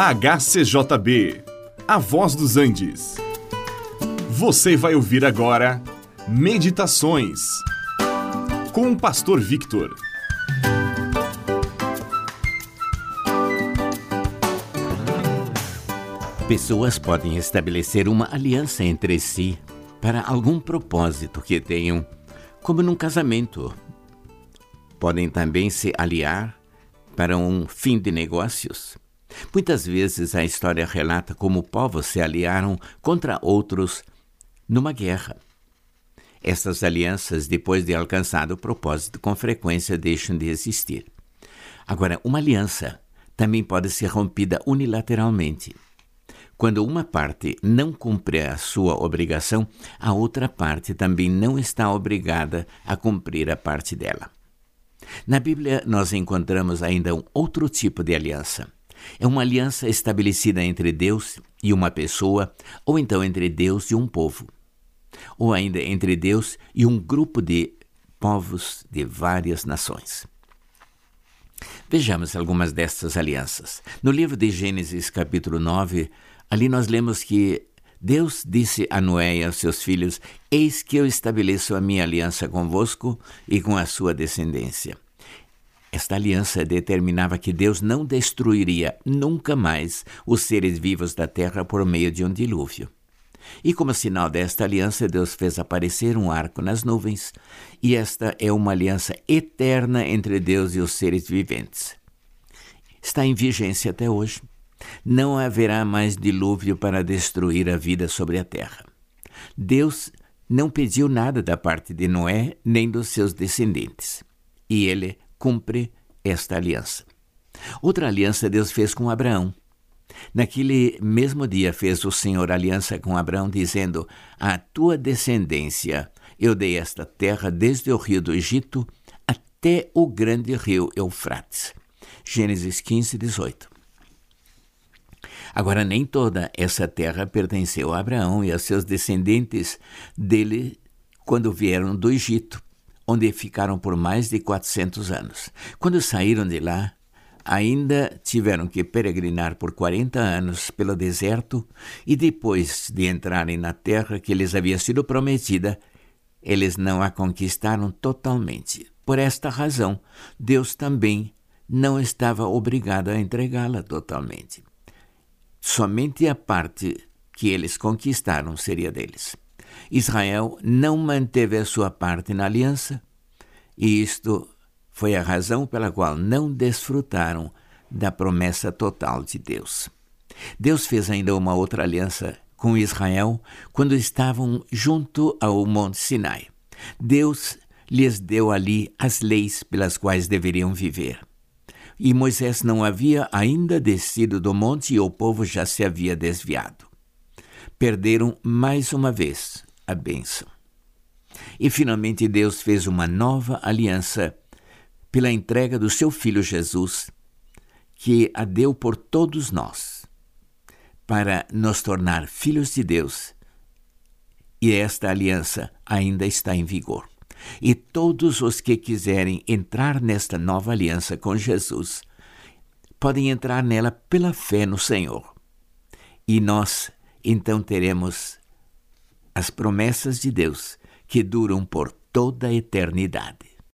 HCJB, A Voz dos Andes. Você vai ouvir agora Meditações com o Pastor Victor. Pessoas podem estabelecer uma aliança entre si para algum propósito que tenham, como num casamento. Podem também se aliar para um fim de negócios. Muitas vezes a história relata como povos se aliaram contra outros numa guerra. Essas alianças, depois de alcançado o propósito, com frequência deixam de existir. Agora, uma aliança também pode ser rompida unilateralmente. Quando uma parte não cumpre a sua obrigação, a outra parte também não está obrigada a cumprir a parte dela. Na Bíblia, nós encontramos ainda um outro tipo de aliança. É uma aliança estabelecida entre Deus e uma pessoa, ou então entre Deus e um povo, ou ainda entre Deus e um grupo de povos de várias nações. Vejamos algumas destas alianças. No livro de Gênesis, capítulo 9, Ali nós lemos que Deus disse a Noé e aos seus filhos: Eis que eu estabeleço a minha aliança convosco e com a sua descendência. Esta aliança determinava que Deus não destruiria nunca mais os seres vivos da terra por meio de um dilúvio. E como sinal desta aliança, Deus fez aparecer um arco nas nuvens, e esta é uma aliança eterna entre Deus e os seres viventes. Está em vigência até hoje. Não haverá mais dilúvio para destruir a vida sobre a terra. Deus não pediu nada da parte de Noé nem dos seus descendentes. E ele cumpre esta aliança. Outra aliança Deus fez com Abraão. Naquele mesmo dia fez o Senhor aliança com Abraão, dizendo: A tua descendência eu dei esta terra desde o rio do Egito até o grande rio Eufrates. Gênesis 15, 18. Agora, nem toda essa terra pertenceu a Abraão e a seus descendentes dele quando vieram do Egito, onde ficaram por mais de 400 anos. Quando saíram de lá, ainda tiveram que peregrinar por 40 anos pelo deserto e depois de entrarem na terra que lhes havia sido prometida, eles não a conquistaram totalmente. Por esta razão, Deus também não estava obrigado a entregá-la totalmente. Somente a parte que eles conquistaram seria deles. Israel não manteve a sua parte na aliança, e isto foi a razão pela qual não desfrutaram da promessa total de Deus. Deus fez ainda uma outra aliança com Israel quando estavam junto ao Monte Sinai. Deus lhes deu ali as leis pelas quais deveriam viver. E Moisés não havia ainda descido do monte e o povo já se havia desviado. Perderam mais uma vez a bênção. E finalmente Deus fez uma nova aliança pela entrega do seu filho Jesus, que a deu por todos nós, para nos tornar filhos de Deus. E esta aliança ainda está em vigor. E todos os que quiserem entrar nesta nova aliança com Jesus podem entrar nela pela fé no Senhor. E nós então teremos as promessas de Deus que duram por toda a eternidade.